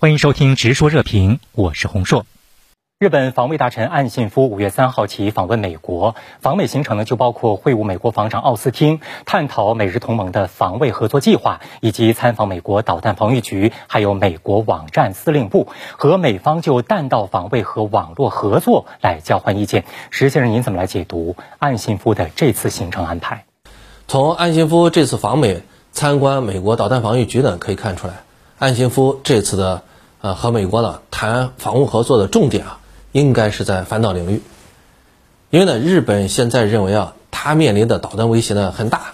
欢迎收听《直说热评》，我是洪硕。日本防卫大臣岸信夫五月三号起访问美国，访美行程呢就包括会晤美国防长奥斯汀，探讨美日同盟的防卫合作计划，以及参访美国导弹防御局，还有美国网站司令部，和美方就弹道防卫和网络合作来交换意见。石先生，您怎么来解读岸信夫的这次行程安排？从岸信夫这次访美参观美国导弹防御局呢，可以看出来，岸信夫这次的呃和美国呢谈防务合作的重点啊。应该是在反导领域，因为呢，日本现在认为啊，它面临的导弹威胁呢很大，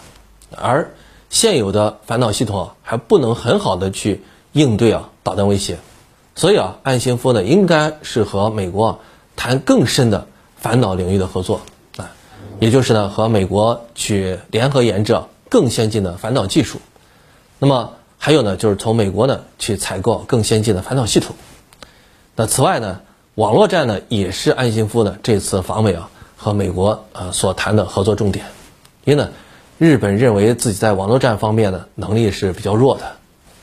而现有的反导系统还不能很好的去应对啊导弹威胁，所以啊，岸信夫呢应该是和美国谈更深的反导领域的合作。啊，也就是呢和美国去联合研制更先进的反导技术，那么还有呢就是从美国呢去采购更先进的反导系统，那此外呢。网络战呢，也是安信夫呢这次访美啊和美国呃所谈的合作重点。因为呢，日本认为自己在网络战方面呢能力是比较弱的，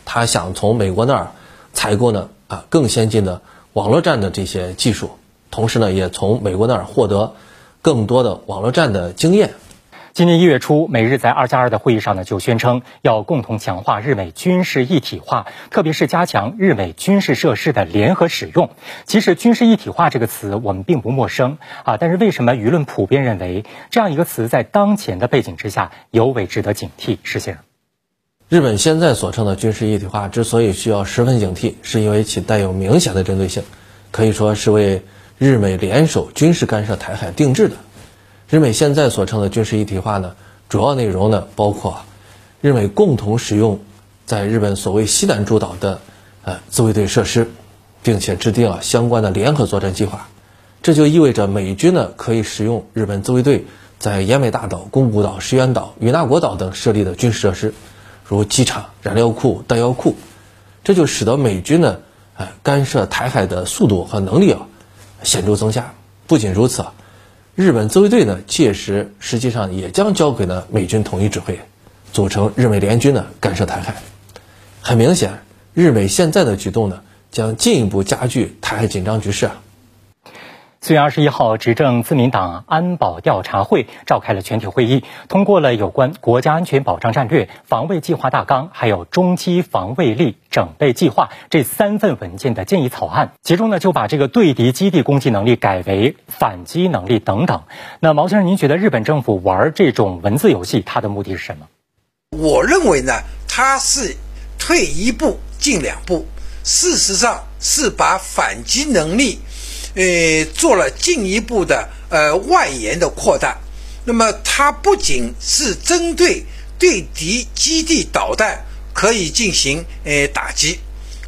他想从美国那儿采购呢啊更先进的网络战的这些技术，同时呢也从美国那儿获得更多的网络战的经验。今年一月初，美日在二加二的会议上呢，就宣称要共同强化日美军事一体化，特别是加强日美军事设施的联合使用。其实“军事一体化”这个词我们并不陌生啊，但是为什么舆论普遍认为这样一个词在当前的背景之下尤为值得警惕？石先生，日本现在所称的军事一体化之所以需要十分警惕，是因为其带有明显的针对性，可以说是为日美联手军事干涉台海定制的。日美现在所称的军事一体化呢，主要内容呢包括日美共同使用在日本所谓西南诸岛的呃自卫队设施，并且制定了相关的联合作战计划。这就意味着美军呢可以使用日本自卫队在奄美大岛、宫古岛、石垣岛、与那国岛等设立的军事设施，如机场、燃料库、弹药库。这就使得美军呢呃干涉台海的速度和能力啊显著增加。不仅如此啊。日本自卫队呢，届时实际上也将交给了美军统一指挥，组成日美联军呢，干涉台海。很明显，日美现在的举动呢，将进一步加剧台海紧张局势啊。四月二十一号，执政自民党安保调查会召开了全体会议，通过了有关国家安全保障战略、防卫计划大纲，还有中期防卫力整备计划这三份文件的建议草案。其中呢，就把这个对敌基地攻击能力改为反击能力等等。那毛先生，您觉得日本政府玩这种文字游戏，它的目的是什么？我认为呢，它是退一步进两步，事实上是把反击能力。呃，做了进一步的呃外延的扩大，那么它不仅是针对对敌基地导弹可以进行呃打击，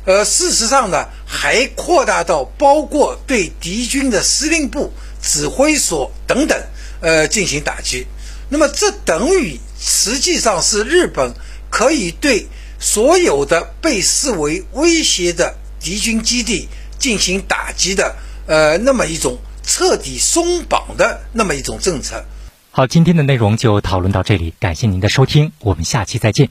呃，事实上呢，还扩大到包括对敌军的司令部、指挥所等等呃进行打击。那么这等于实际上是日本可以对所有的被视为威胁的敌军基地进行打击的。呃，那么一种彻底松绑的那么一种政策。好，今天的内容就讨论到这里，感谢您的收听，我们下期再见。